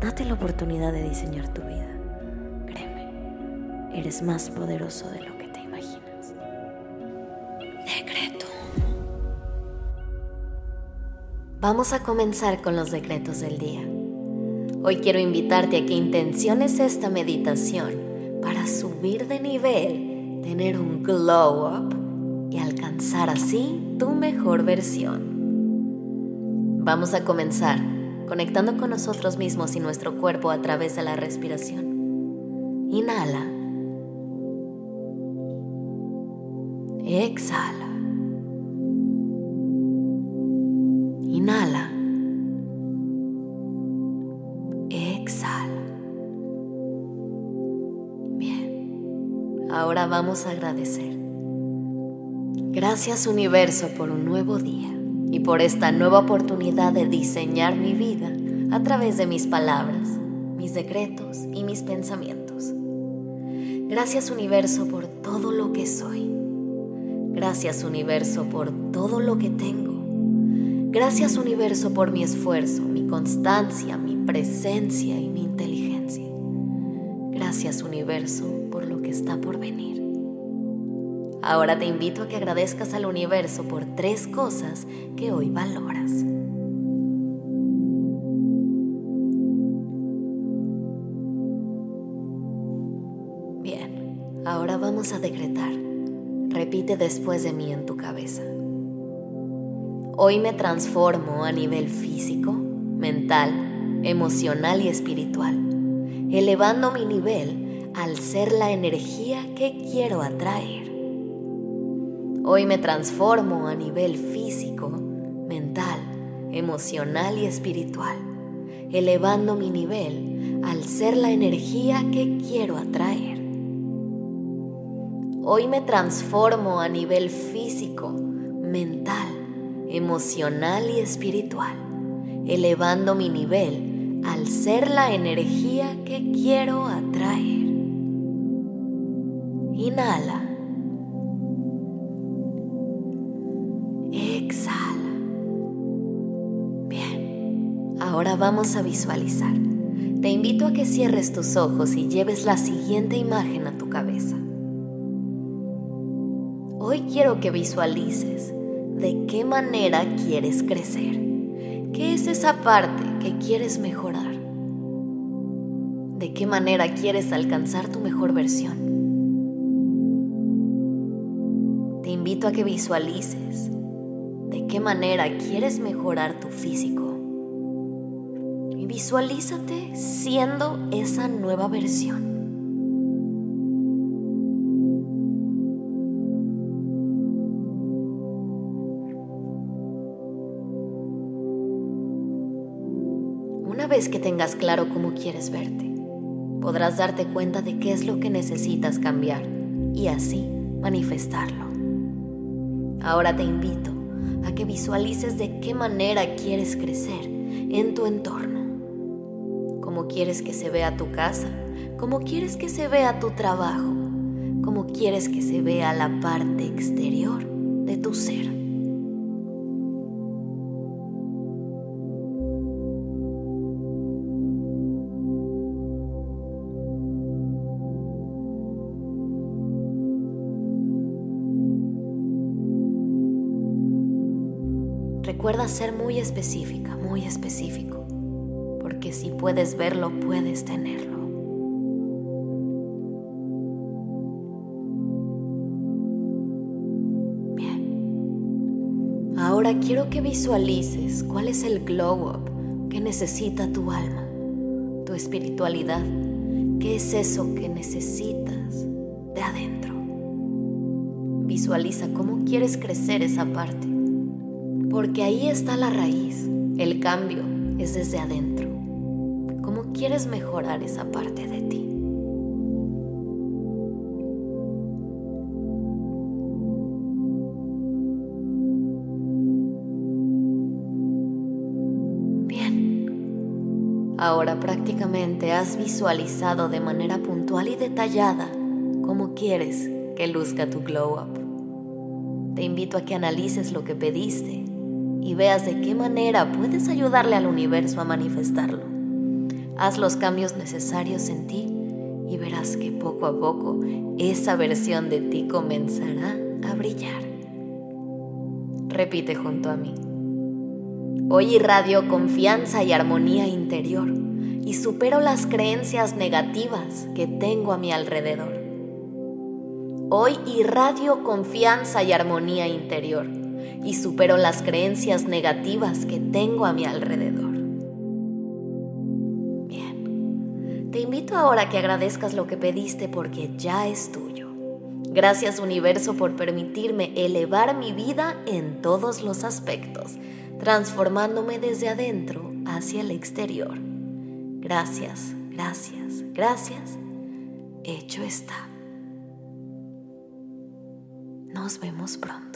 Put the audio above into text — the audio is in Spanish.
Date la oportunidad de diseñar tu vida. Créeme, eres más poderoso de lo que te imaginas. Decreto. Vamos a comenzar con los decretos del día. Hoy quiero invitarte a que intenciones esta meditación para subir de nivel, tener un glow up y alcanzar así tu mejor versión. Vamos a comenzar conectando con nosotros mismos y nuestro cuerpo a través de la respiración. Inhala. Exhala. Inhala. Exhala. Bien. Ahora vamos a agradecer. Gracias universo por un nuevo día y por esta nueva oportunidad de diseñar mi vida a través de mis palabras, mis decretos y mis pensamientos. Gracias universo por todo lo que soy. Gracias universo por todo lo que tengo. Gracias universo por mi esfuerzo, mi constancia, mi presencia y mi inteligencia. Gracias universo por lo que está por venir. Ahora te invito a que agradezcas al universo por tres cosas que hoy valoras. Bien, ahora vamos a decretar. Repite después de mí en tu cabeza. Hoy me transformo a nivel físico, mental, emocional y espiritual, elevando mi nivel al ser la energía que quiero atraer. Hoy me transformo a nivel físico, mental, emocional y espiritual, elevando mi nivel al ser la energía que quiero atraer. Hoy me transformo a nivel físico, mental, emocional y espiritual, elevando mi nivel al ser la energía que quiero atraer. Inhala. Vamos a visualizar. Te invito a que cierres tus ojos y lleves la siguiente imagen a tu cabeza. Hoy quiero que visualices de qué manera quieres crecer. ¿Qué es esa parte que quieres mejorar? ¿De qué manera quieres alcanzar tu mejor versión? Te invito a que visualices de qué manera quieres mejorar tu físico visualízate siendo esa nueva versión. Una vez que tengas claro cómo quieres verte, podrás darte cuenta de qué es lo que necesitas cambiar y así manifestarlo. Ahora te invito a que visualices de qué manera quieres crecer en tu entorno cómo quieres que se vea tu casa, cómo quieres que se vea tu trabajo, cómo quieres que se vea la parte exterior de tu ser. Recuerda ser muy específica, muy específico si puedes verlo, puedes tenerlo. Bien. Ahora quiero que visualices cuál es el glow up que necesita tu alma, tu espiritualidad. ¿Qué es eso que necesitas de adentro? Visualiza cómo quieres crecer esa parte, porque ahí está la raíz. El cambio es desde adentro cómo quieres mejorar esa parte de ti. Bien, ahora prácticamente has visualizado de manera puntual y detallada cómo quieres que luzca tu glow up. Te invito a que analices lo que pediste y veas de qué manera puedes ayudarle al universo a manifestarlo. Haz los cambios necesarios en ti y verás que poco a poco esa versión de ti comenzará a brillar. Repite junto a mí. Hoy irradio confianza y armonía interior y supero las creencias negativas que tengo a mi alrededor. Hoy irradio confianza y armonía interior y supero las creencias negativas que tengo a mi alrededor. Ahora que agradezcas lo que pediste porque ya es tuyo. Gracias universo por permitirme elevar mi vida en todos los aspectos, transformándome desde adentro hacia el exterior. Gracias, gracias, gracias. Hecho está. Nos vemos pronto.